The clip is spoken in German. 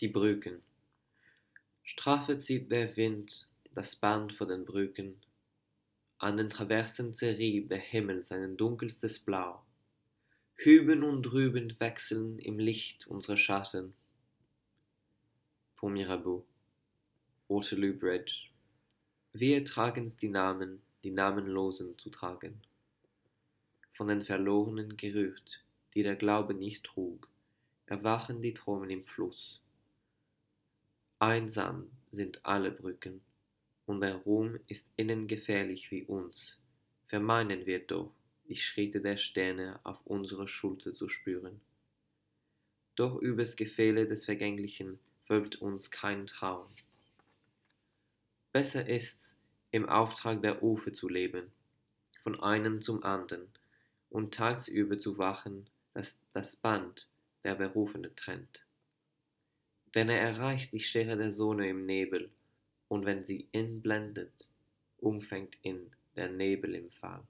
die Brücken. Strafe zieht der Wind das Band vor den Brücken, an den Traversen zerrieb der Himmel sein dunkelstes Blau. Hüben und drüben wechseln im Licht unsere Schatten. Pont Mirabeau, Waterloo Bridge. Wir tragen's die Namen, die Namenlosen zu tragen. Von den Verlorenen gerührt, die der Glaube nicht trug, erwachen die Trommeln im Fluss. Einsam sind alle Brücken, und der Ruhm ist ihnen gefährlich wie uns. Vermeinen wir doch, die Schritte der Sterne auf unserer Schulter zu spüren. Doch übers Gefehle des Vergänglichen wölbt uns kein Traum. Besser ist's, im Auftrag der Ufer zu leben, von einem zum anderen, und tagsüber zu wachen, dass das Band der Berufene trennt. Denn er erreicht die Schere der Sonne im Nebel, und wenn sie ihn blendet, umfängt ihn der Nebel im Fall.